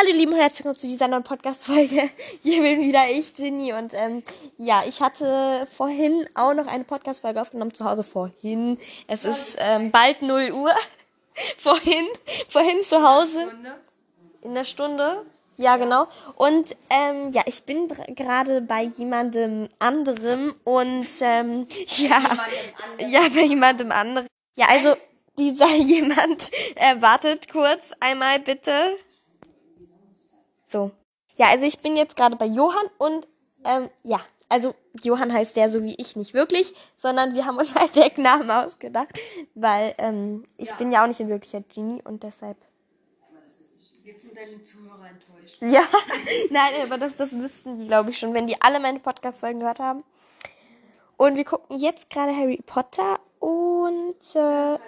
Hallo Lieben und herzlich willkommen zu dieser neuen Podcast-Folge. Hier bin wieder ich, Ginny. Und ähm, ja, ich hatte vorhin auch noch eine Podcast-Folge aufgenommen zu Hause. Vorhin. Es ist ähm, bald 0 Uhr. vorhin. Vorhin zu Hause. In der Stunde. Ja, genau. Und ähm, ja, ich bin gerade bei jemandem anderem und ähm, ja, ja, bei jemandem anderen. Ja, also dieser jemand äh, kurz einmal bitte. So. Ja, also ich bin jetzt gerade bei Johann und ähm, ja, also Johann heißt der so wie ich nicht wirklich, sondern wir haben uns halt Decknamen ausgedacht, weil ähm, ich ja. bin ja auch nicht in Wirklichkeit Genie und deshalb. Jetzt sind deine Zuhörer enttäuscht. Ja, nein, aber das, das wüssten die, glaube ich, schon, wenn die alle meine Podcast-Folgen gehört haben. Und wir gucken jetzt gerade Harry Potter und äh,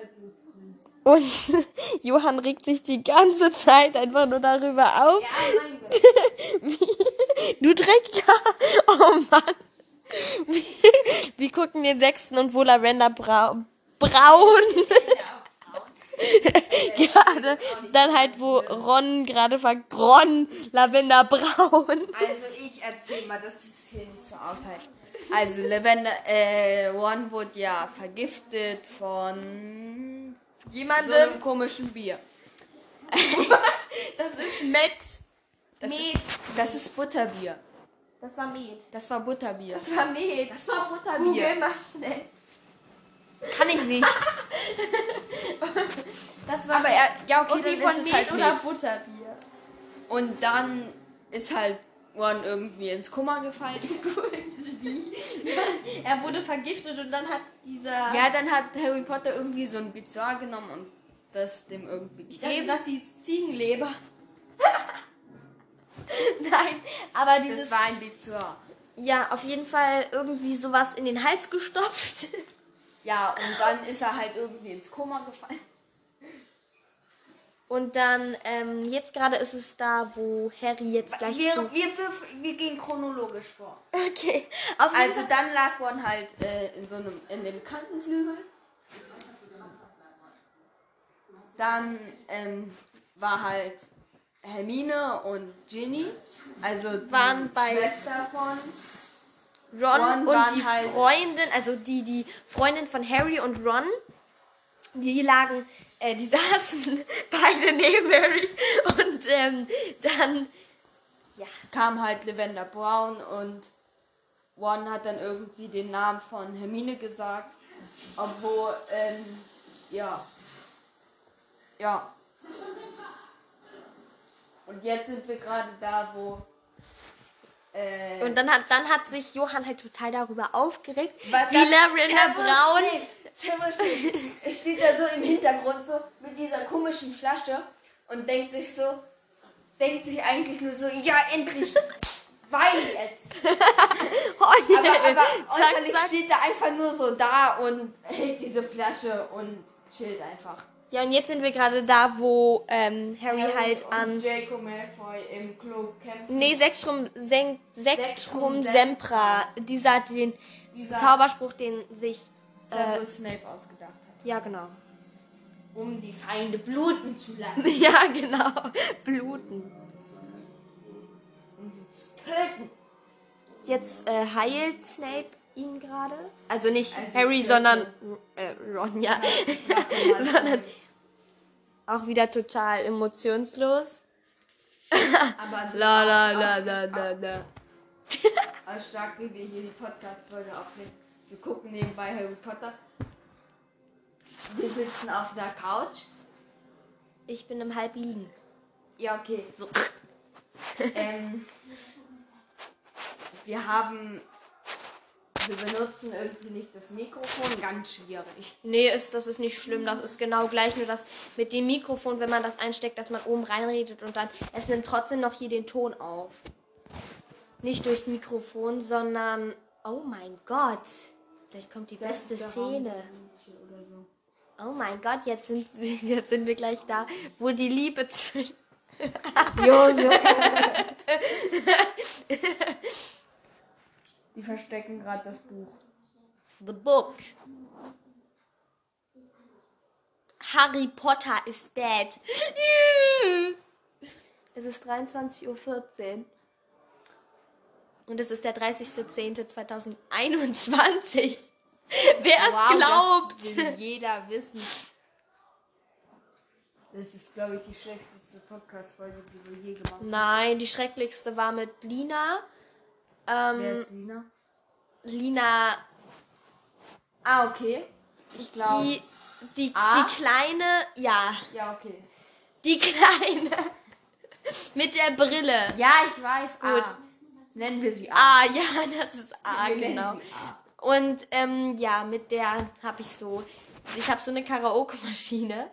und Johann regt sich die ganze Zeit einfach nur darüber auf. Ja, du Drecker. Oh Mann. Wir, gucken den sechsten und wo Lavender Brau braun. gerade dann halt wo Ron gerade fragt Ron Lavender braun. Also ich erzähl mal, das ist hier nicht so aushalten. Also Lavender äh, Ron wurde ja vergiftet von jemandem. So einem komischen Bier. das ist Met. Das Met. Ist, das ist Butterbier. Das war Met. Das war Butterbier. Das war Met. Das war Butterbier. Google mal schnell. Kann ich nicht. das war Aber er, ja, okay, okay dann von ist Met es halt oder Met. Butterbier. Und dann ist halt Ron irgendwie ins Kummer gefallen. er wurde vergiftet und dann hat dieser. Ja, dann hat Harry Potter irgendwie so ein Bizarre genommen und das dem irgendwie gegeben. Das hieß Ziegenleber. Nein, aber dieses. Das war ein Bizarre. Ja, auf jeden Fall irgendwie sowas in den Hals gestopft. Ja, und dann ist er halt irgendwie ins Koma gefallen. Und dann, ähm, jetzt gerade ist es da, wo Harry jetzt gleich. Wir, wir, wir, wir gehen chronologisch vor. Okay. Auf also dann lag Ron halt äh, in so einem, in dem Kantenflügel. Dann ähm, war halt Hermine und Ginny, also die waren bei Schwester von Ron, Ron und die halt Freundin, also die, die Freundin von Harry und Ron, die lagen, äh, die saßen beide neben Harry und ähm, dann ja. kam halt Lavender Brown und Ron hat dann irgendwie den Namen von Hermine gesagt, obwohl, ähm, ja, ja. Und jetzt sind wir gerade da, wo äh, und dann hat, dann hat sich Johann halt total darüber aufgeregt, wie Lavender Braun. Es steht da so im Hintergrund so mit dieser komischen Flasche und denkt sich so, denkt sich eigentlich nur so, ja endlich, wein jetzt. oh, yeah. Aber, aber äußerlich steht er einfach nur so da und hält diese Flasche und chillt einfach. Ja, und jetzt sind wir gerade da, wo ähm, Harry, Harry halt an. Draco Malfoy im Klo kämpfen. Nee, Sektrum, Sen Sektrum Sempra. Dieser, den Dieser Zauberspruch, den sich äh, Snape ausgedacht hat. Ja, genau. Um die Feinde bluten zu lassen. ja, genau. Bluten. Um sie zu töten. Jetzt äh, heilt Snape ihn gerade. Also nicht also Harry, sondern äh, Ron, ja. sondern auch wieder total emotionslos. Aber la la la la la la. Stark, wie wir hier die Podcast-Folge aufnehmen. Wir gucken nebenbei Harry Potter. Wir sitzen auf der Couch. Ich bin im Halb liegen. Ja, okay. So. ähm, wir haben wir benutzen irgendwie nicht das Mikrofon, ganz schwierig. Nee, ist, das ist nicht schlimm. Das ist genau gleich, nur das mit dem Mikrofon, wenn man das einsteckt, dass man oben reinredet und dann, es nimmt trotzdem noch hier den Ton auf. Nicht durchs Mikrofon, sondern, oh mein Gott, vielleicht kommt die das beste Szene. Oh mein Gott, jetzt sind, jetzt sind wir gleich da, wo die Liebe zwischen... Junge. Die verstecken gerade das Buch. The Book. Harry Potter is dead. Es ist 23.14 Uhr. Und es ist der 30.10.2021. Wer es Wow, glaubt. Das will jeder wissen. Das ist, glaube ich, die schlechteste Podcast-Folge, die wir je gemacht haben. Nein, die schrecklichste war mit Lina. Wer Ähm, ist Lina? Lina, Ah, okay. Ich glaube. die, die, Ah? die kleine, ja, Ja, okay. die kleine mit der Brille. Ja, ich weiß. Gut. Ah. Nennen wir sie A. Ah, ja, das ist A, Wir genau. A. Und ähm, ja, mit der habe ich so, ich habe so eine Karaoke-Maschine,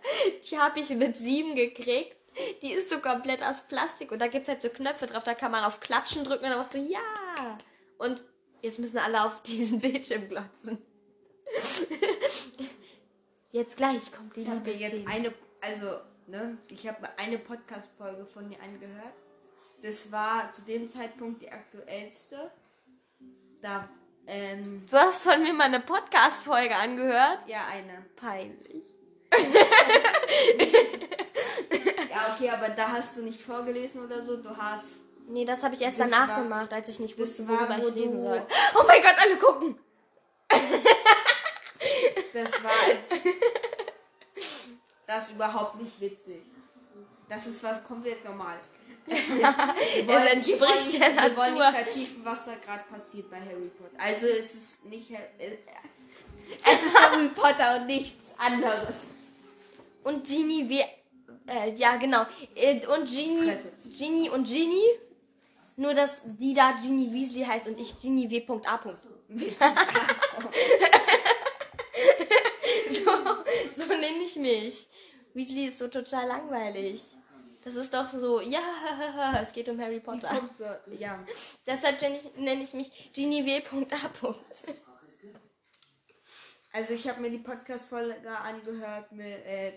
die habe ich mit sieben gekriegt. Die ist so komplett aus Plastik und da gibt es halt so Knöpfe drauf, da kann man auf Klatschen drücken und dann machst du ja. Und jetzt müssen alle auf diesen Bildschirm glotzen. Jetzt gleich kommt die Ich habe mir Liebesszene. jetzt eine, also, ne, ich habe eine Podcast-Folge von dir angehört. Das war zu dem Zeitpunkt die aktuellste. Da, ähm, Du hast von mir mal eine Podcast-Folge angehört. ja, eine. Peinlich. Ja, okay, aber da hast du nicht vorgelesen oder so. Du hast. Nee, das habe ich erst danach war- gemacht, als ich nicht wusste, war, worüber wo ich reden soll. Oh mein Gott, alle gucken! Das war als. Das ist überhaupt nicht witzig. Das ist was komplett normal. Es entspricht der Wir wollen nicht Natur. vertiefen, was da gerade passiert bei Harry Potter. Also es ist nicht. Äh, Es ist Harry Potter und nichts anderes. Und Genie, wie. Äh, ja, genau. Äh, Und Genie. Genie und Genie. Nur, dass die da Genie Weasley heißt und ich Genie W.A. so, so nenne ich mich. Weasley ist so total langweilig. Das ist doch so, ja, es geht um Harry Potter. Kommst du, ja. Deshalb nenne ich, mich Genie W.A. Also ich habe mir die Podcast-Folge angehört mit äh,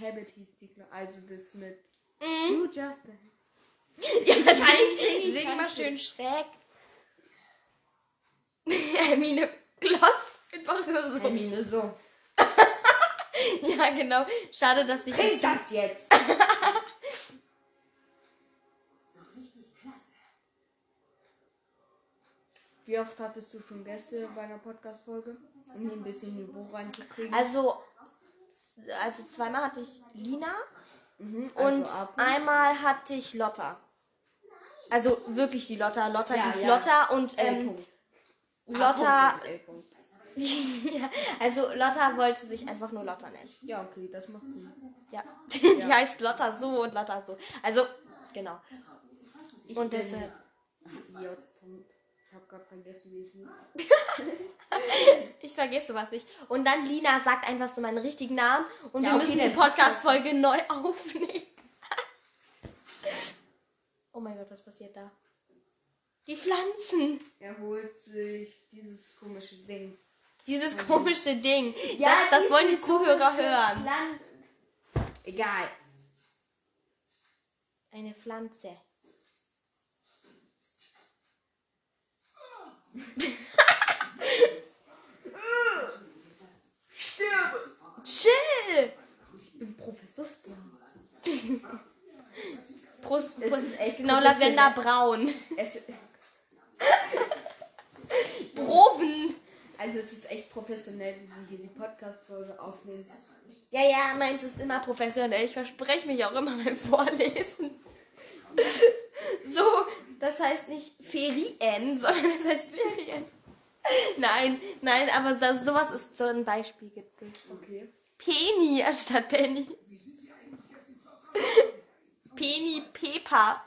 Habit hieß die, also das mit You Just Ja, kann sing, ich singen, sing kann mal schön schräg. Hermine Klotz einfach nur so. Hermine, so. Ja, genau. Schade, dass ich Trink das jetzt! Wie oft hattest du schon Gäste bei einer Podcast-Folge? Um hier ein bisschen Niveau reinzukriegen. Also, also zweimal hatte ich Lina Mhm, und also ab- einmal hatte ich Lotta. Also wirklich die Lotta. Lotta Ja, hieß ja. Lotta und ähm, Punkt. A. Lotta. Ja, also Lotta wollte sich einfach nur Lotta nennen. Ja, okay, das macht Sinn. Ja. Die heißt Lotta so und Lotta so. Also, genau. Ich Und deshalb. J. Ich habe gerade vergessen, wie ich hieß. Ich vergesse sowas nicht. Und dann Lina sagt einfach so meinen richtigen Namen und Ja, wir okay, müssen die Podcast-Folge neu aufnehmen. oh mein Gott, was passiert da? Die Pflanzen. Er holt sich dieses komische Ding. Dieses komische Ding. das, das wollen die Zuhörer hören. Land. Egal. Eine Pflanze. Chill! Ich bin Professor Spoon. Brust, echt genau. Lavenderbraun. Proben. also es ist echt professionell, wie wir hier die Podcast-Folge aufnehmen. Ja, ja, meins ist immer professionell. Ich verspreche mich auch immer beim Vorlesen. So, das heißt nicht Ferien, sondern das heißt Ferien. Nein, nein, aber das, sowas ist so ein Beispiel gibt es. Okay. Penny anstatt Penny. Penny Pepper.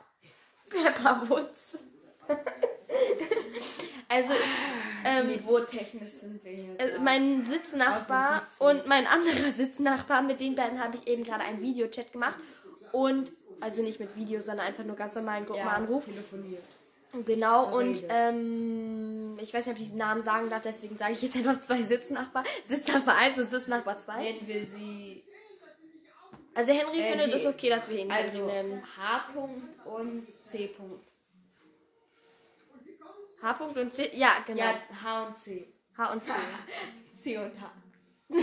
Pepper Woods. Also ähm, Niveautechnisch sind wir hier. äh, mein Sitznachbar und mein anderer Sitznachbar, mit den beiden habe ich eben gerade einen Videochat gemacht. Und, also nicht mit Video, sondern einfach nur ganz normalen Gruppenanruf. telefoniert. Genau, und Verredet. ähm, ich weiß nicht, ob ich diesen Namen sagen darf, deswegen sage ich jetzt einfach zwei Sitznachbar. Sitznachbar 1 und Sitznachbar 2. Nennen wir sie Also Henry Äh, findet es okay, dass wir ihn also nennen. H. -Punkt und C. -Punkt. H. und C. Ja, genau. Ja, H und C. H und C. C und H.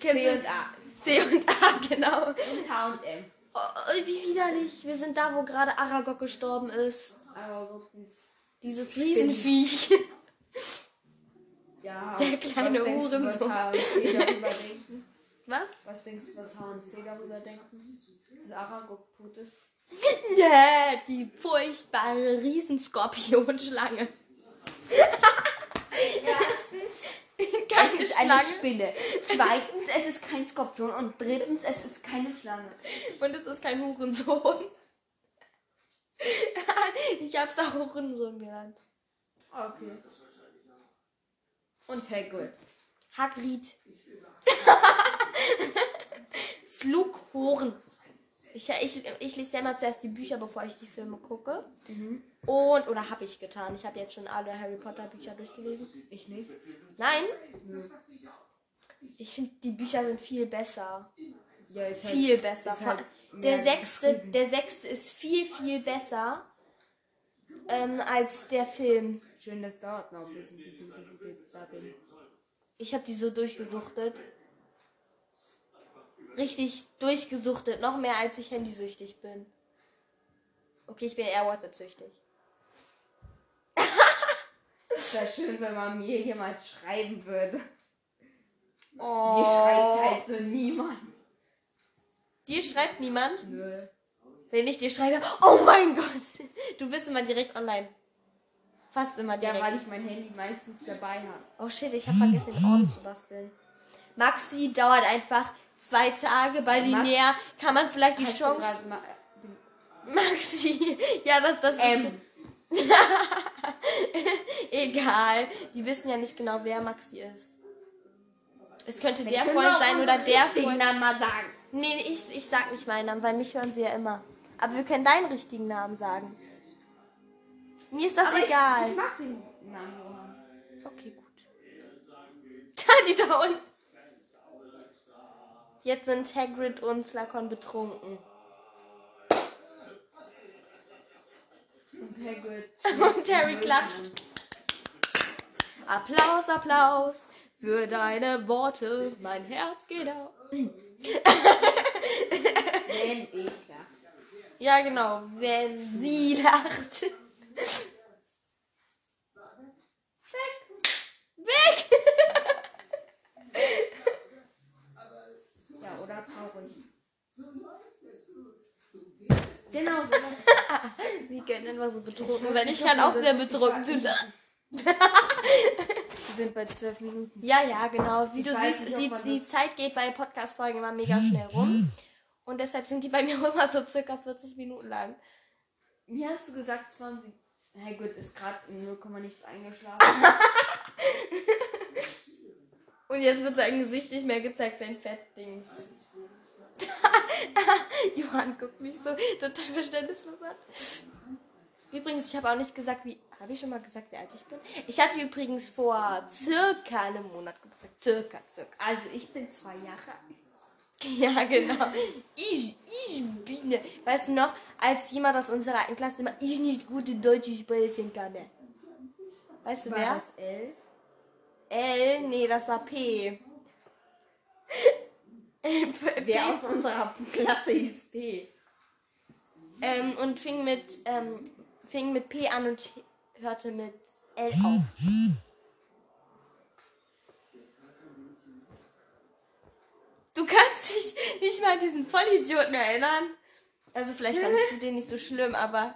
C und A. C und A, genau. Und H und M. Oh, wie widerlich. Wir sind da, wo gerade Aragog gestorben ist. Aber dieses Dieses Riesenviech. Ja, Der kleine du, was? Was? Was denkst du, was H und C darüber denken? Dass Aragog tot ist? Ja, die furchtbare Riesenskorpionschlange. Erstens, Keine es ist eine Spinne. Zweitens, es ist kein Skorpion. Und drittens, es ist keine Schlange. Und es ist kein Hurensohn. ich hab's auch Hurensohn genannt. Okay. Und Hagrid. Hagrid. Slughorn. Ich, ich, ich lese ja immer zuerst die Bücher, bevor ich die Filme gucke. Und, oder habe ich getan. Ich habe jetzt schon alle Harry Potter Bücher durchgelesen. Ich nicht. Nein? Ich finde, die Bücher sind viel besser. Ja, ist halt, Viel besser. ist halt der, sechste, der sechste ist viel, viel besser ähm, als der Film. Schön, das dauert noch ein bisschen, bis ich bis ich da bin. Ich habe die so durchgesuchtet. Richtig durchgesuchtet. Noch mehr als ich handysüchtig bin. Okay, ich bin eher WhatsApp-süchtig. Es wäre schön, wenn man mir jemand schreiben würde. Oh. Hier schreibt halt so niemand. Dir schreibt niemand. Nö. Wenn ich dir schreibe, oh mein Gott. Du bist immer direkt online. Fast immer Ja, direkt. weil ich mein Handy meistens dabei habe. Oh shit, ich habe vergessen, den Orden zu basteln. Maxi dauert einfach zwei Tage. Bei Max- Linear kann man vielleicht die Chance. mal- Maxi. Ja, das, das ist. Egal. Die wissen ja nicht genau, wer Maxi ist. Es könnte der können Freund sein oder der Freund. Namen mal sagen. Nee, ich, ich sag nicht meinen Namen, weil mich hören sie ja immer. Aber wir können deinen richtigen Namen sagen. Mir ist das Aber egal. Ich, ich mag den Namen. Okay, gut. Da, dieser Hund. Jetzt sind Hagrid und Slakon betrunken. Und Hagrid. Und Harry klatscht. Applaus, Applaus für deine Worte. Mein Herz geht auf. Wenn ich lache. Ja, genau. Wenn sie lacht. Weg! Weg! Ja, oder traurig. Genau, so. Wir können einfach so betrunken sein. Ich kann auch sehr betrunken sein. Wir sind bei zwölf Minuten. Ja, ja, genau. Wie Ich du siehst, nicht, die, die Zeit geht bei Podcast-Folgen immer mega schnell rum. Und deshalb sind die bei mir immer so circa 40 Minuten lang. Mir hast du gesagt 20. Hey, gut, ist gerade in 0, nichts eingeschlafen. Und jetzt wird sein Gesicht nicht mehr gezeigt, sein Fettdings. Johann guckt mich so total verständnislos an. Übrigens, ich habe auch nicht gesagt, wie. Habe ich schon mal gesagt, wie alt ich bin? Ich hatte übrigens vor circa einem Monat Geburtstag. Circa, circa. Also, ich bin zwei Jahre alt. Ja, genau. Ich, ich bin. Weißt du noch, als jemand aus unserer alten Klasse immer ich nicht gute Deutsche sprechen kann. Weißt du War wer? das L? L? Nee, das war P. Wer aus unserer Klasse hieß P? Ähm, und fing mit, ähm, fing mit P an und hörte mit L auf. Du kannst dich nicht mal an diesen Vollidioten erinnern. Also vielleicht fandest du den nicht so schlimm, aber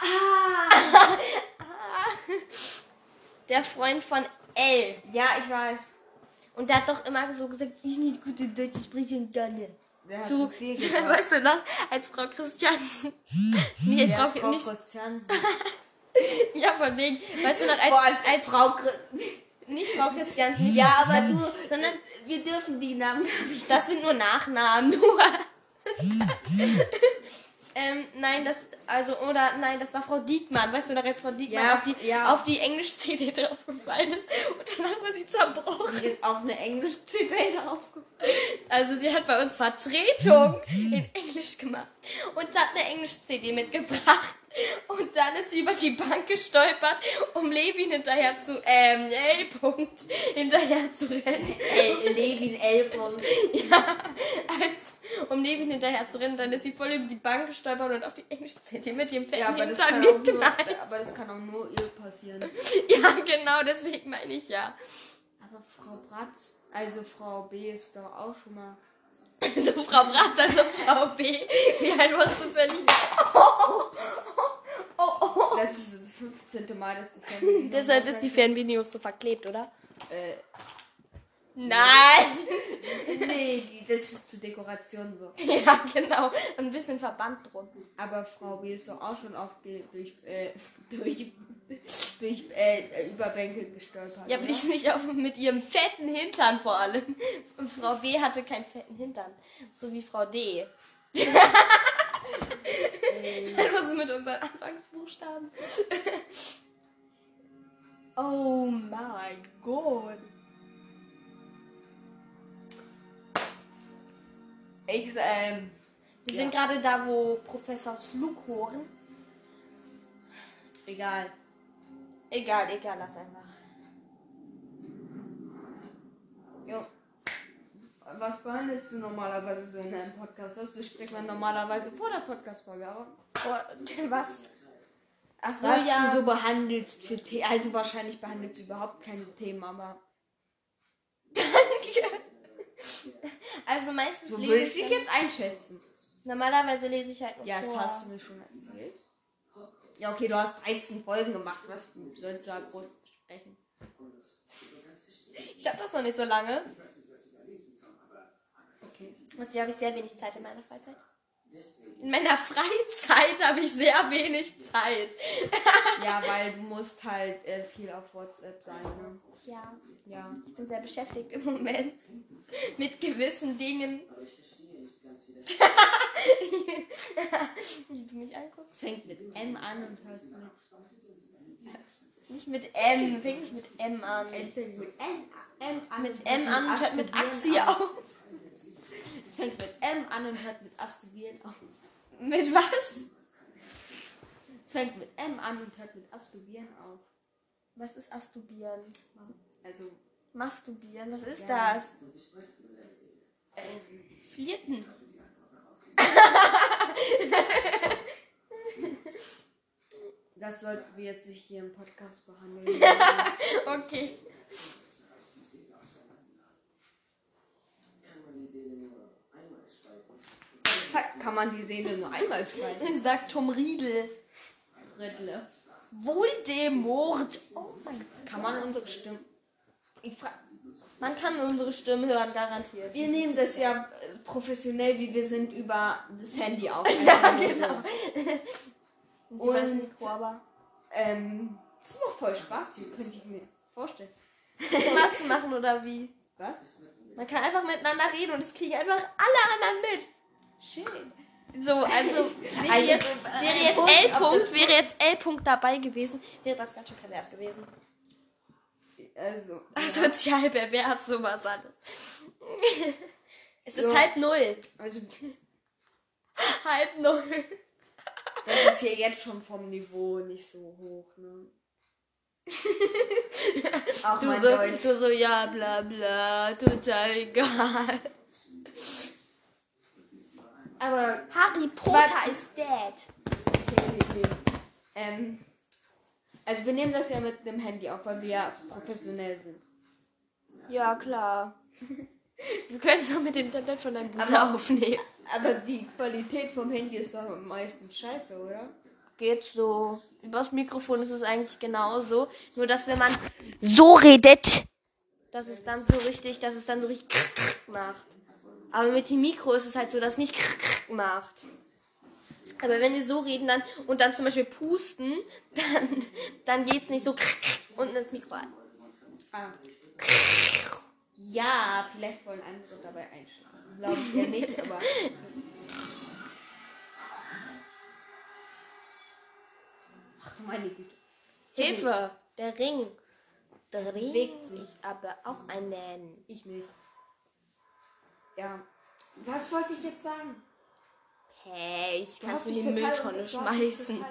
Ah! der Freund von L. Ja, ich weiß. Und der hat doch immer so gesagt, ich nicht gute Deutsche sprechen kann. Der hat So, zu viel gesagt. weißt du noch, als Frau Christiansen. Nee, Wer Frau, Frau nicht, Christiansen? ja, von wegen. Weißt du noch, Vor allem als, als Frau nicht Frau Christiansen, nicht Ja, Frau aber du, sondern wir dürfen die Namen nicht. das sind nur Nachnamen, nur. Ähm, nein, das, also, oder, nein, das war Frau Diekmann, weißt du noch, als Frau Diekmann Ja, auf die, ja. auf die Englisch-CD draufgefallen ist und danach war sie zerbrochen. Die ist auf eine Englisch-CD draufgekommen. Also sie hat bei uns Vertretung in Englisch gemacht und hat eine Englisch-CD mitgebracht. Und dann ist sie über die Bank gestolpert, um Levin hinterher zu, ähm, L-Punkt hinterher zu rennen. L, Levin L. von. Ja, als, um ihn hinterher zu rennen. Dann ist sie voll über die Bank gestolpert und auf die englische CD mit ihrem fetten Ja, aber das, Hintern kann auch nur, geknallt. aber das kann auch nur ihr passieren. Ja, genau, deswegen meine ich ja. Aber Frau Bratz, also Frau B ist doch auch schon mal. Also Frau Bratz, also Frau B. Wie alt warst du verliebt? Das ist das 15. Mal, dass die Family. Deshalb ist die Fernbedienung so verklebt, oder? Äh, Nein! nee, das ist zur Dekoration so. Ja, genau. Und ein bisschen Verband drum. Aber Frau B ist doch auch schon oft durch, äh, durch, durch äh, Überbänke gestolpert. Ja, oder? bloß nicht auch mit ihrem fetten Hintern vor allem. Und Frau B hatte keinen fetten Hintern. So wie Frau D. Was ist mit unseren Anfangsbuchstaben? oh mein Gott. Ich, ähm, Wir Ja. sind gerade da, wo Professor Slughorn. egal. Egal, egal, lass einfach. Jo. Was behandelst du normalerweise so in einem Podcast? Das bespricht man normalerweise vor der Podcast-Folge, aber. Was? Ach so, Was ja. du so behandelst für Themen. Also wahrscheinlich behandelst du überhaupt keine Themen, aber. Also meistens So lese würde ich ich dich jetzt einschätzen. Normalerweise lese ich halt nur Ja, das vor. hast du mir schon erzählt. Ja, okay, du hast 13 Folgen gemacht. Was sollst du da groß besprechen? Ich habe das noch nicht so lange. Okay. Also habe ich sehr wenig Zeit in meiner Freizeit. In meiner Freizeit habe ich sehr wenig Zeit. Ja, weil du musst halt äh, viel auf WhatsApp sein, ne? Ja, Ja. ich bin sehr beschäftigt im Moment mit gewissen Dingen. Wie du mich anguckst. Es fängt mit M an und hört mit. Nicht mit M, fängt nicht mit M an. Es fängt mit M, an. Mit und M hört an und hört mit Axi auf. Es fängt mit M an und hört mit Astivieren auf. Mit was? Es fängt mit M an und hört mit Astivieren auf. Was ist Astubieren? Also, Masturbieren, was ist Ja. das? Flirten. das sollten wir jetzt nicht hier im Podcast behandeln. Okay. Zack, kann man die Seele nur einmal spalten. Sagt Tom Riedel. Riddle. Voldemort. Oh mein Gott. Kann man unsere Stimme. Ich frag, Man kann unsere Stimmen hören, garantiert. wir nehmen das ja äh, professionell, wie wir sind, über das Handy auf. Ja, genau. Und Mikro aber. Ähm, das macht voll Spaß, könnte ich mir vorstellen. Zu machen oder wie? Was? Man kann einfach miteinander reden und es kriegen einfach alle anderen mit. Schön. So, also, wäre Also, jetzt, wäre jetzt Punkt, L. ob Punkt, das- wäre jetzt L. Punkt dabei gewesen, wäre das ganz schön pervers gewesen. Also, Asozial pervers, sowas alles. Es ist Ja. halb null. also, Halb null. das ist hier jetzt schon vom Niveau nicht so hoch, ne? Auch Du mein so, Deutsch. du so, ja, bla bla, total egal. Aber, Harry Potter ist dead. okay, okay, okay. Ähm, also wir nehmen das ja mit dem Handy auf, weil wir ja professionell sind. Ja, klar. Wir können es auch mit dem Tablet von deinem Bruder Aber- aufnehmen. Aber die Qualität vom Handy ist doch am meisten scheiße, oder? Geht so. Übers Mikrofon ist es eigentlich genauso. Nur, dass wenn man so redet, dass es dann so richtig, dass es dann so richtig macht. Aber mit dem Mikro ist es halt so, dass es nicht macht. Aber wenn wir so reden dann und dann zum Beispiel pusten, dann, dann geht es nicht so unten ins Mikro ein. Ah. Ja, vielleicht wollen andere dabei einschlafen. Glaube ich ja nicht, aber. Ach, meine Güte. Hilfe! Der Ring Bewegt dreht sich. sich aber auch einen. Ich nicht. Ja. Was wollte ich jetzt sagen? Hey, ich kann es in die Mülltonne schmeißen.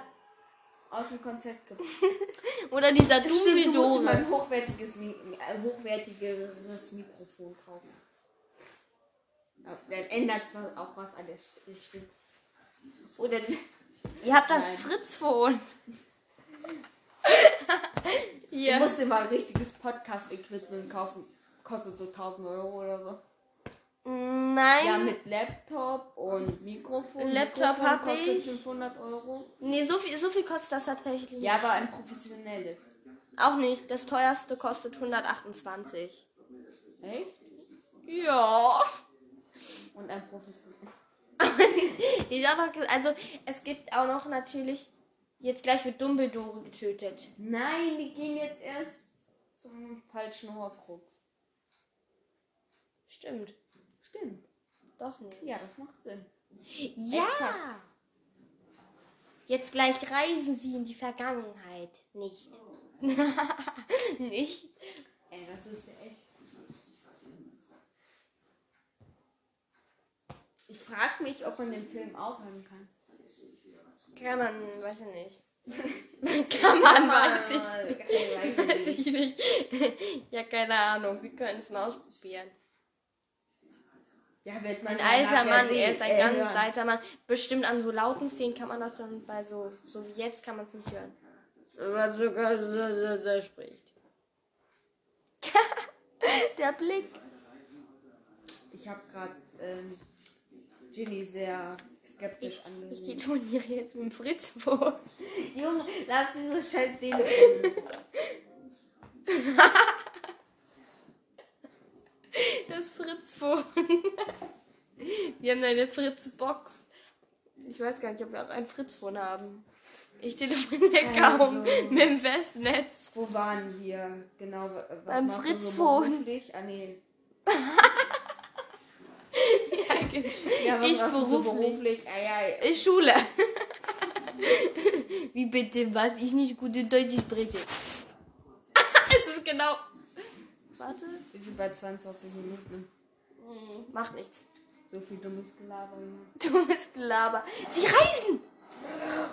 Aus dem Konzept gebracht. Oder dieser Dumbledore. mal ein hochwertiges, Mi äh, hochwertigeres Mikrofon kaufen. Dann ändert zwar auch was an der St- Stimme. Oder Ihr habt das. Fritz-Phone. du Hier. musst dir mal ein richtiges Podcast-Equipment kaufen. Kostet so 1000 Euro oder so. Nein. Ja, mit Laptop und Mikrofon. Laptop Mikrofon hab kostet ich. 500 Euro. Nee, so viel, so viel kostet das tatsächlich nicht. Ja, aber ein professionelles. Auch nicht. Das teuerste kostet 128. Echt? Ja. Und ein professionelles. Auch noch, also es gibt auch noch natürlich, jetzt gleich wird Dumbledore getötet. Nein, die gehen jetzt erst zum falschen Horcrux. Stimmt. Stimmt. Doch nicht. Ja, das macht Sinn. Ja. Exakt. Jetzt gleich reisen sie in die Vergangenheit. Nicht. nicht. Ey, das ist ja echt. Ich frage mich, ob man den Film auch hören kann. Kann man, weiß ich nicht. Kann man, weiß ich ich. Weiß ich nicht. ja, keine Ahnung. Wir können es mal ausprobieren. Ja, wird man Ein alter Mann, er ist ein äh, ganz hören. alter Mann. Bestimmt an so lauten Szenen kann man das dann bei so, so wie jetzt kann man es nicht hören. Was sogar so, spricht. Der Blick. Ich habe gerade ähm, Ginny sehr skeptisch Ich angesehen. telefoniere jetzt mit dem Fritz vor. Junge, lass dieses scheiß Telefon. Das Fritz-Phone. Wir haben eine Fritz-Box. Ich weiß gar nicht, ob wir auch ein Fritz-Phone haben. Ich telefoniere Also. kaum mit dem Festnetz. Wo waren wir? Genau, Beim so Fritzphone. beruflich? Ah, nee. genau. Ja, was Ich du so beruflich. beruflich? Ah, ja, ja. Schule. Wie bitte, was ich nicht gut in Deutsch spreche. es ist genau. Warte. Wir sind bei 22 Minuten. Hm, Macht nichts. So viel dummes Gelaber. Dummes Gelaber. Sie reisen!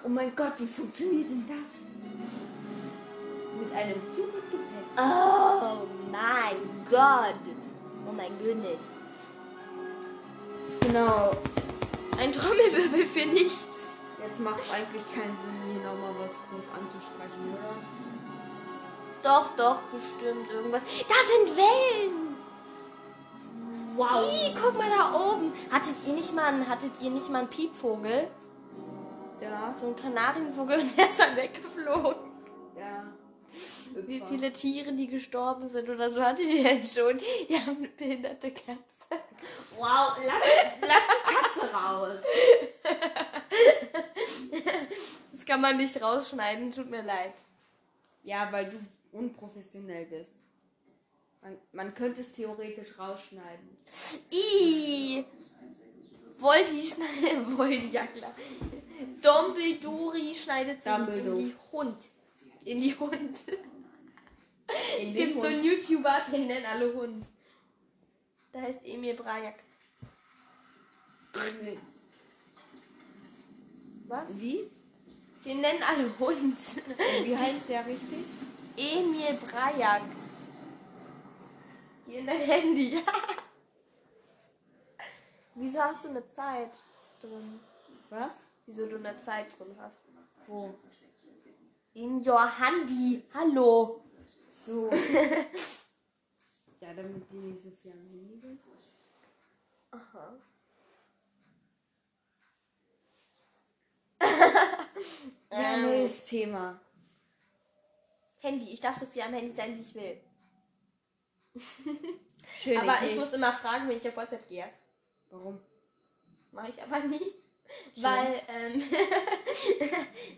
Oh mein Gott, wie funktioniert denn das? Mit einem Zug und Gepäck. Oh mein Gott. Oh mein Goodness. Genau. Ein Trommelwirbel für nichts. Jetzt macht es eigentlich keinen Sinn, hier nochmal was groß anzusprechen, oder? Doch, doch, bestimmt irgendwas. Da sind Wellen. Wow. Ih, guck mal da oben. Hattet ihr nicht mal einen, hattet ihr nicht mal einen Piepvogel? Ja, So einen Kanarienvogel und der ist dann weggeflogen. ja. Wie viele Tiere, die gestorben sind oder so hattet ihr denn schon? Ihr habt eine behinderte Katze. Wow, lass, lass die Katze raus. Das kann man nicht rausschneiden, tut mir leid. Ja, weil du unprofessionell bist. Man, man könnte es theoretisch rausschneiden. I. Voldi schneidet. Voldi, ja klar. Dumbledore schneidet sich Dumbledore. in die Hund. In die Hund. In Es gibt so Hund. einen YouTuber, den nennen alle Hund. Der heißt Emil Brajak. Was? Wie? Den nennen alle Hund. Wie heißt der richtig? Emil Brajak. Hier in dein Handy. Wieso hast du eine Zeit drin? Was? Wieso du eine Zeit drin hast? Wo? In your Handy. Hallo. So. ja, damit die nicht so viel am Handy sind. Aha. Ja, Ähm. neues Thema. Handy. Ich darf so viel am Handy sein, wie ich will. Schön. aber ich nicht. muss immer fragen, wenn ich auf WhatsApp gehe. Warum? Mache ich aber nie. Schön. Weil, ähm,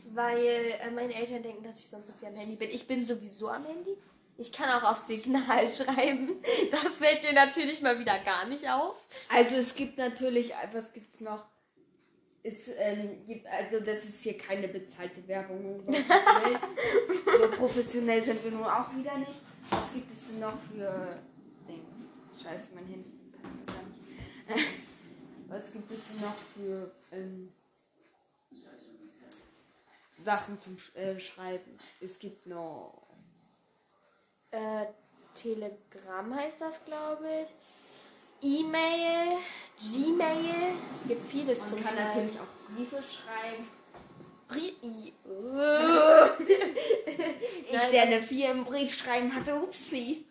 weil äh, meine Eltern denken, dass ich sonst so viel am Handy bin. Ich bin sowieso am Handy. Ich kann auch auf Signal schreiben. Das fällt dir natürlich mal wieder gar nicht auf. Also es gibt natürlich, was gibt's noch? Es ähm, gibt, also das ist hier keine bezahlte Werbung. so professionell sind wir nun auch wieder nicht. Was gibt es denn noch für Ding? Scheiße, mein Handy. Was gibt es denn noch für ähm, Sachen zum Sch- äh, Schreiben? Es gibt noch Äh, Telegram heißt das, glaube ich. E-Mail, Gmail. Es gibt vieles Man zum kann Schreiben. natürlich auch Briefe schreiben. Brie I- Ich, Nein, der eine 4 im Brief schreiben hatte, upsie.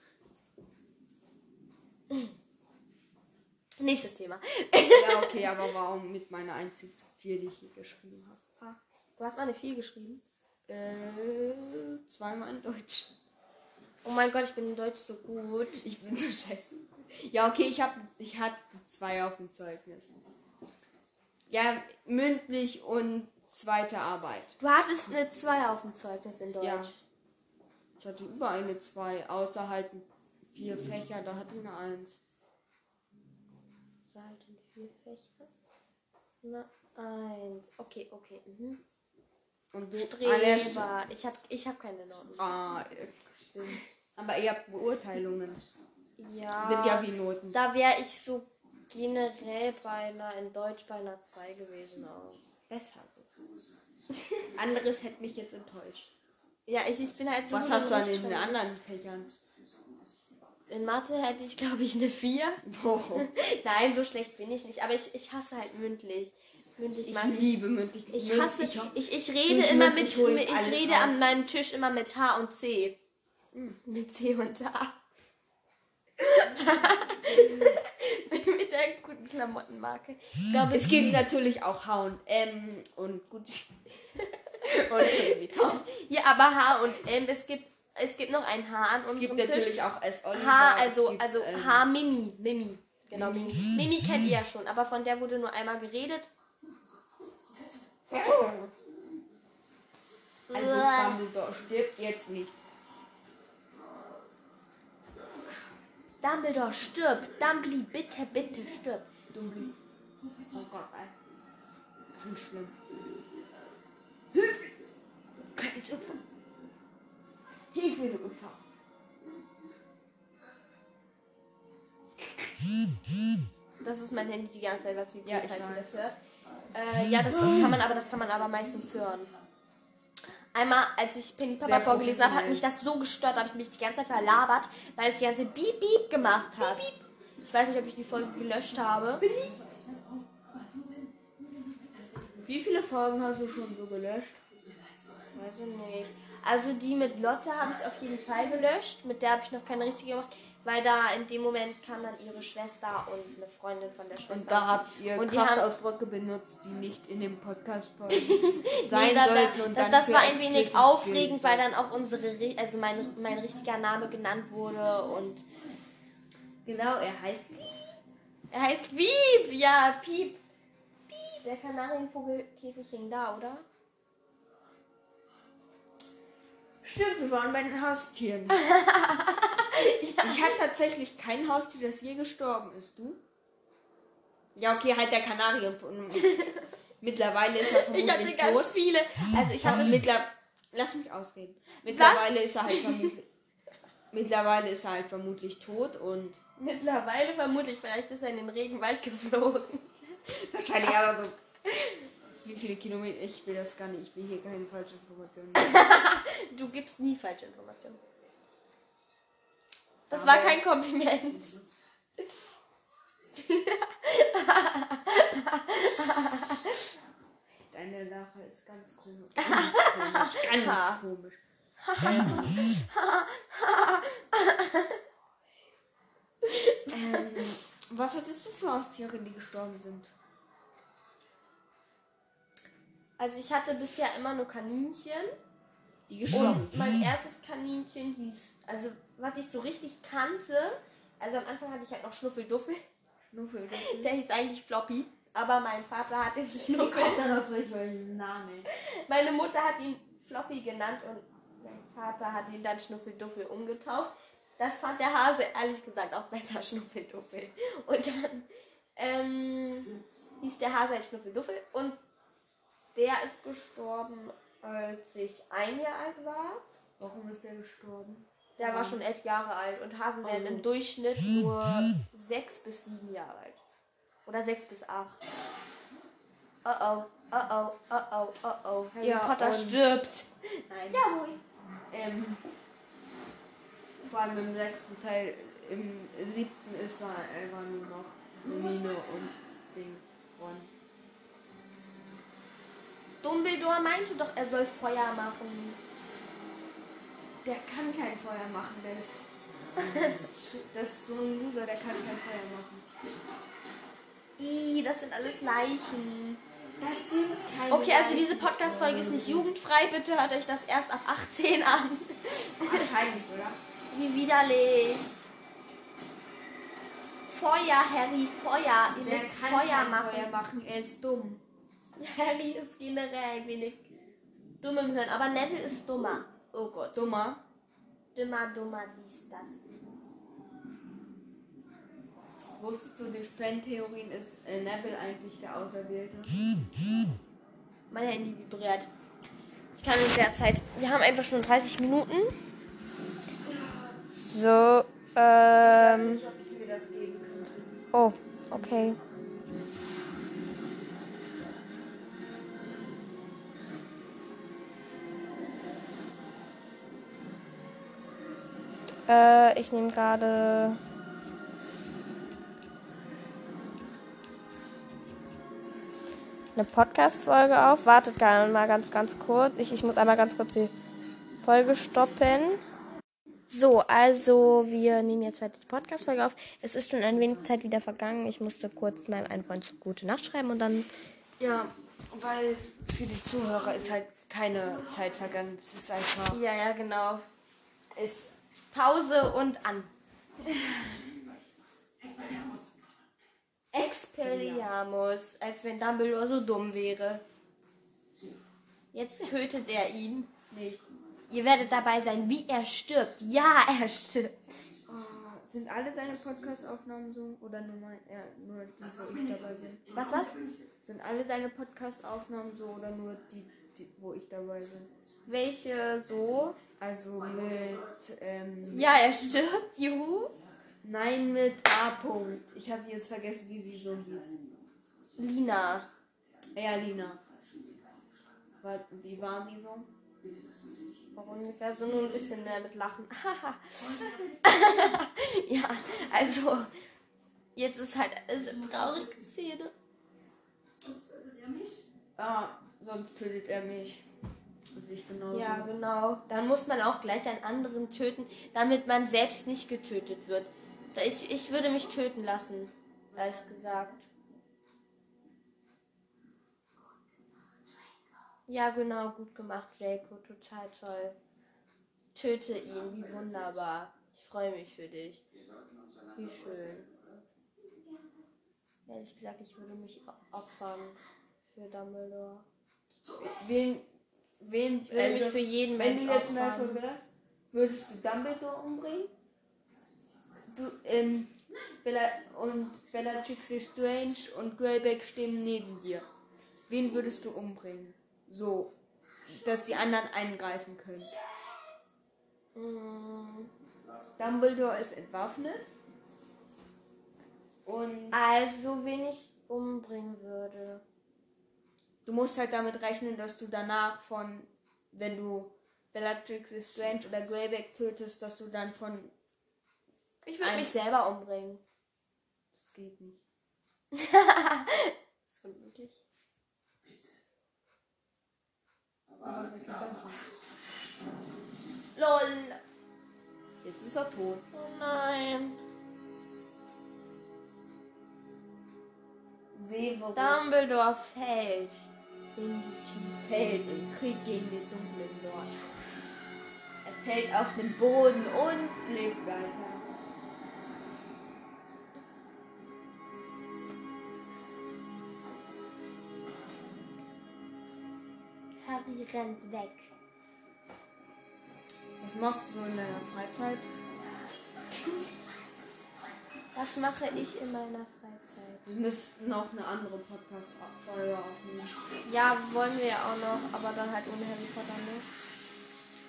Nächstes Thema. Ja, okay, aber warum mit meiner einzigen 4, die ich hier geschrieben habe? Ha. Du hast mal eine 4 geschrieben. Äh, zweimal in Deutsch. Oh mein Gott, ich bin in Deutsch so gut. Ich bin so scheiße. Ja, okay, ich hab, ich hatte zwei auf dem Zeugnis. Ja, mündlich und zweite Arbeit. Du hattest eine 2 auf dem Zeugnis in Deutsch. Ja. Ich hatte überall eine 2, außer halt vier Fächer, da hatte ich eine 1. Seite und vier Fächer. Na, eins. Okay, okay. Mhm. Und du Streber. Ich habe ich hab keine Noten. Ah, stimmt. Aber ihr habt Beurteilungen. Ja. Sind ja wie Noten. Da wäre ich so generell bei einer, in Deutsch bei einer 2 gewesen auch. Besser so. Anderes hätte mich jetzt enttäuscht. Ja, ich, ich bin halt so. Was hast du an den anderen Fächern? In Mathe hätte ich, glaube ich, eine 4. Oh, Nein, so schlecht bin ich nicht. Aber ich, ich hasse halt mündlich. Mündlich ich liebe mündlich. Ich hasse, Ich, ich, ich rede immer mit, ich ich rede raus. an meinem Tisch immer mit H und C. Mit C und H. mit der guten Klamottenmarke. Ich glaube, es gibt natürlich auch H&M und gut. und. Ja, aber H und M, es gibt, es gibt noch ein H an Es gibt natürlich Tisch. auch S. Oliver. H, also, gibt, also ähm, H Mimi. Mimi. Genau, Mimi. Mimi kennt ihr ja schon, aber von der wurde nur einmal geredet. Also Dumbledore stirbt jetzt nicht. Dumbledore stirbt. Dumbly, bitte, bitte stirb. Dumbly. Oh Gott, ey. Ganz schlimm. Hilfe! Kleines Opfer. Hilfe, du Opfer. Das ist mein Handy die ganze Zeit, was vibriert, Ja, ich falls ihr das hört. Äh, ja, das, das kann man aber, das kann man aber meistens hören. Einmal, als ich Penny Papa Sehr vorgelesen habe, hat mich das so gestört, da habe ich mich die ganze Zeit verlabert, weil es die ganze Beep Beep gemacht hat. Ich weiß nicht, ob ich die Folge gelöscht habe. Wie viele Folgen hast du schon so gelöscht? Weiß ich nicht. Also die mit Lotte habe ich auf jeden Fall gelöscht. Mit der habe ich noch keine richtige gemacht, weil da in dem Moment kam dann ihre Schwester und eine Freundin von der Schwester. Und da habt ihr Und Kraftausdrücke benutzt, die nicht in dem Podcast sein Nee, da, da, sollten. Und das, dann das war ein wenig aufregend, Bild weil dann auch unsere, also mein, mein richtiger Name genannt wurde und Genau, er heißt. er heißt Piep, ja, Piep. Piep. Der Kanarienvogelkäfig hing da, oder? Stimmt, wir waren bei den Haustieren. Ich hatte tatsächlich kein Haustier, das je gestorben ist. Du? Ja, okay, halt der Kanarien. Mittlerweile ist er Ich hatte vermutlich ganz tot. viele. Also ich hatte Aber mittler Lass mich ausreden. Mittlerweile ist er halt vermutlich. Mittlerweile ist er halt vermutlich tot und mittlerweile vermutlich, vielleicht ist er in den Regenwald geflogen. wahrscheinlich aber so. Wie viele Kilometer? Ich will das gar nicht. Ich will hier keine falsche Informationen. Du gibst nie falsche Informationen. Das Aber- war kein Kompliment. Deine Lache ist ganz komisch. Ganz komisch. Ganz komisch. ähm, was hattest du für Haustiere, die gestorben sind? Also ich hatte bisher immer nur Kaninchen. Die gestorben Und mein erstes Kaninchen hieß, also was ich so richtig kannte, also am Anfang hatte ich halt noch Schnuffelduffel. Schnuffel. Der hieß eigentlich Floppy, aber mein Vater hat den Wie Schnuffel. kommt dann auf solche Namen? Meine Mutter hat ihn Floppy genannt und mein Vater hat ihn dann Schnuffelduffel umgetauft. Das fand der Hase ehrlich gesagt auch besser Schnuffelduffel. Und dann ähm, hieß der Hase halt Schnuffelduffel und der ist gestorben, als ich ein Jahr alt war. Warum ist der gestorben? Der war schon elf Jahre alt und Hasen werden Also. im Durchschnitt nur sechs bis sieben Jahre alt. Oder sechs bis acht. Oh oh, oh oh, oh oh, oh oh. Harry Ja, Potter stirbt. Nein. Ja, wohl. Ähm, vor allem im sechsten Teil im siebten ist er einfach nur noch Hermine und Dings. Ron. Dumbledore meinte doch, er soll Feuer machen. Der kann kein Feuer machen, der ist, das ist so ein Loser, der kann kein Feuer machen. Ih, das sind alles Leichen. Das sind keine Okay, also diese. Podcast-Folge ist nicht jugendfrei. Bitte hört euch das erst ab 18 an. Wahrscheinlich, oder? Wie widerlich. Feuer, Harry, Feuer. Ihr müsst Feuer machen. Feuer machen, er ist dumm. Harry ist generell ein wenig dumm im Hirn, aber Neville ist dummer. Oh Gott. Dummer. Dummer, dummer, dies, das. Wusstest du, die Fan-Theorien ist äh, Neville eigentlich der Auserwählte? Mein Handy vibriert. Ich kann in der Zeit. Wir haben einfach schon 30 Minuten. So, Ich weiß ähm. nicht, ob ich mir das geben könnte. Oh, okay. Äh, ich nehme gerade. Eine Podcast-Folge auf. Wartet mal ganz, ganz kurz. Ich, ich muss einmal ganz kurz die Folge stoppen. So, also wir nehmen jetzt weiter die Podcast-Folge auf. Es ist schon ein wenig Zeit wieder vergangen. Ich musste kurz meinem einen Freund gute Nacht schreiben und dann. Ja, weil für die Zuhörer ist halt keine Zeit vergangen. Es ist einfach. Ja, ja, genau. Ist Pause und an. Expelliarmus, als wenn Dumbledore so dumm wäre. Jetzt tötet er ihn. Nicht. Ihr werdet dabei sein, wie er stirbt. Ja, er stirbt. Sind alle deine Podcast-Aufnahmen so? Oder nur, mein, ja, nur die, wo ich dabei bin? Was, was? Sind alle deine Podcast-Aufnahmen so oder nur die, die, wo ich dabei bin? Welche so? Also mit. Ähm, Ja, er stirbt. Juhu. Nein, mit A. -Punkt. Ich habe jetzt vergessen, wie sie so hieß. Lina. Ja, Lina. Wie waren die so? Auch ungefähr so nur ein bisschen mehr mit Lachen. ja, also jetzt ist halt eine traurige Szene. Ah, sonst tötet er mich. Also ich genauso. Ja, genau. Dann muss man auch gleich einen anderen töten, damit man selbst nicht getötet wird. Ich, ich würde mich töten lassen, ehrlich gesagt. Ja, genau, gut gemacht, Draco. Total toll. Töte ihn, wie wunderbar. Ich freue mich für dich. Wie schön. Ehrlich gesagt, ich würde mich opfern für Dumbledore. Wen, wen, Ich würde mich für jeden wenn Mensch du jetzt mal wärst, würdest du Dumbledore umbringen? Du, ähm, Bella und Bellatrix Strange und Greyback stehen neben dir. Wen würdest du umbringen? So, dass die anderen eingreifen können. Mm. Dumbledore ist entwaffnet. Und Also, wen ich umbringen würde. du musst halt damit rechnen, dass du danach von, wenn du Bellatrix Strange oder Greyback tötest, dass du dann von. Ich würde mich selber umbringen. Das geht nicht. Das ist unmöglich. LOL. Jetzt ist er tot. Oh nein. Severus Dumbledore fällt fällt im Krieg gegen den dunklen Lord. Er fällt auf den Boden und lebt weiter. Harry rennt weg. Was machst du so in deiner Freizeit? Was mache ich in meiner Freizeit? Wir müssten noch eine andere Podcast-Folge aufnehmen. Ja, wollen wir ja auch noch, aber dann halt ohne Harry Potter, ne?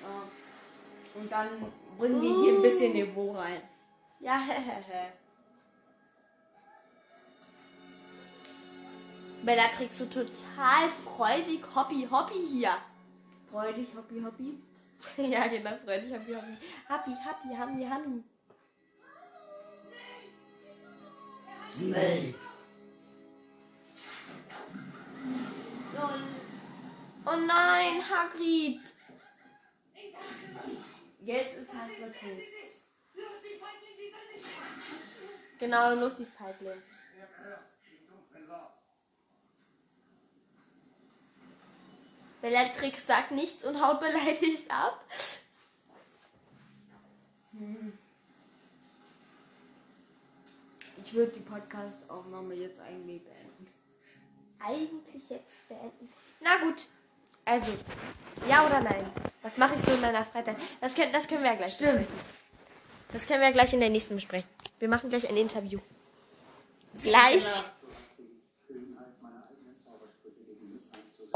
Ja. Und dann bringen wir hier ein bisschen Niveau rein. Ja, hehehe. Bellatrix so total freudig, hoppi, hoppi hier. Freudig, hoppi, hoppi. ja, genau, freudig, hoppi, hoppi. Happy, happy, hammy, hammy. Snape. Oh nein, Hagrid. Jetzt ist halt wirklich. Genau, los die Feigling. Bellatrix sagt nichts und haut beleidigt ab. Ich würde die Podcast-Aufnahme jetzt eigentlich beenden. Eigentlich jetzt beenden. Na gut. Also, ja oder nein? Was mache ich so in meiner Freizeit? Das können, das können wir ja gleich besprechen. Das können wir ja gleich in der nächsten besprechen. Wir machen gleich ein Interview. Gleich.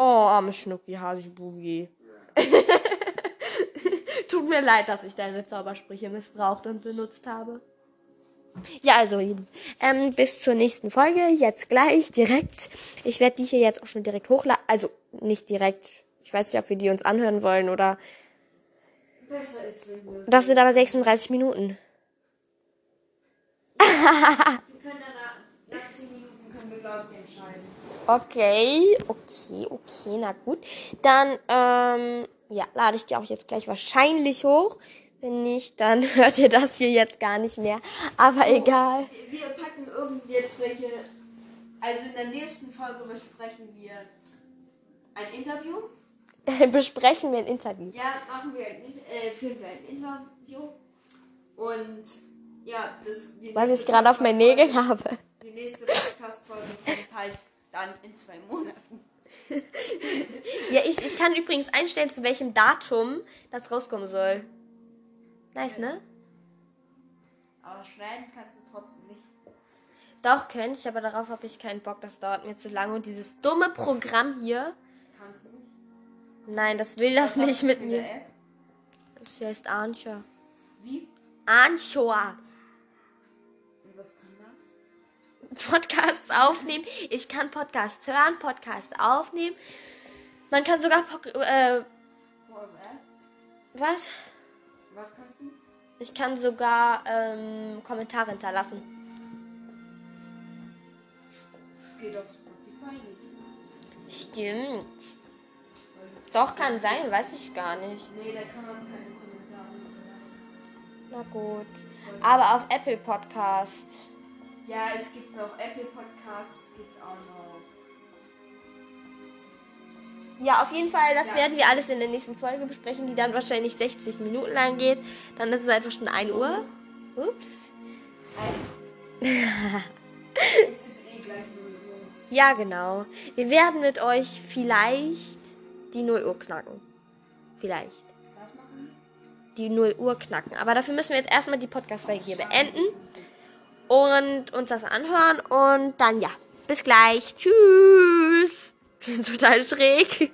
Oh, arme Schnucki, Hasibugi. Tut mir leid, dass ich deine Zaubersprüche missbraucht und benutzt habe. Ja, also, ähm, bis zur nächsten Folge. Jetzt gleich, direkt. Ich werde die hier jetzt auch schon direkt hochladen. Also, nicht direkt. Ich weiß nicht, ob wir die uns anhören wollen oder. Besser ist, wenn wir. Das sind aber 36 Minuten. Wir können dann nach, nach 10 Minuten können wir, glaube ich, entscheiden. Okay, okay, okay, na gut. Dann, ähm, ja, lade ich die auch jetzt gleich wahrscheinlich hoch. Wenn nicht, dann hört ihr das hier jetzt gar nicht mehr. Aber egal. Wir packen irgendwie jetzt welche. Also in der nächsten Folge besprechen wir ein Interview. Besprechen wir ein Interview. Ja, machen wir ein, In- äh, führen wir ein Interview. Und ja, das. Was ich gerade auf meinen Nägeln habe. Die nächste Podcast-Folge kommt halt dann in zwei Monaten. Ja, ich, ich kann übrigens einstellen, zu welchem Datum das rauskommen soll. Nice, ne? Aber schneiden kannst du trotzdem nicht. Doch, könnte ich, aber darauf habe ich keinen Bock. Das dauert mir zu lange. Und dieses dumme Programm hier. Kannst du nicht. Nein, das will das Was nicht mit mir. Das hier heißt Anchor. Wie? Anchor. Podcasts aufnehmen. Ich kann Podcasts hören, Podcasts aufnehmen. Man kann sogar. Äh, was? was? Was kannst du? Ich kann sogar ähm, Kommentare hinterlassen. Das geht auf Spotify nicht. Stimmt. Doch, kann sein, weiß ich gar nicht. Nee, da kann man keine Kommentare hinterlassen. Na gut. Aber auf Apple Podcast. Ja, es gibt auch Apple Podcasts, es gibt auch noch. Ja, auf jeden Fall, das Ja. werden wir alles in der nächsten Folge besprechen, die dann wahrscheinlich 60 Minuten lang geht. Dann ist es einfach schon 1 Uhr. Ups. es ist eh gleich 0 Uhr. Ja, genau. Wir werden mit euch vielleicht die 0 Uhr knacken. Vielleicht. Was machen Die 0 Uhr knacken. Aber dafür müssen wir jetzt erstmal die Podcast-Folge hier beenden. Und uns das anhören. Und dann ja. Bis gleich. Tschüss. Total schräg.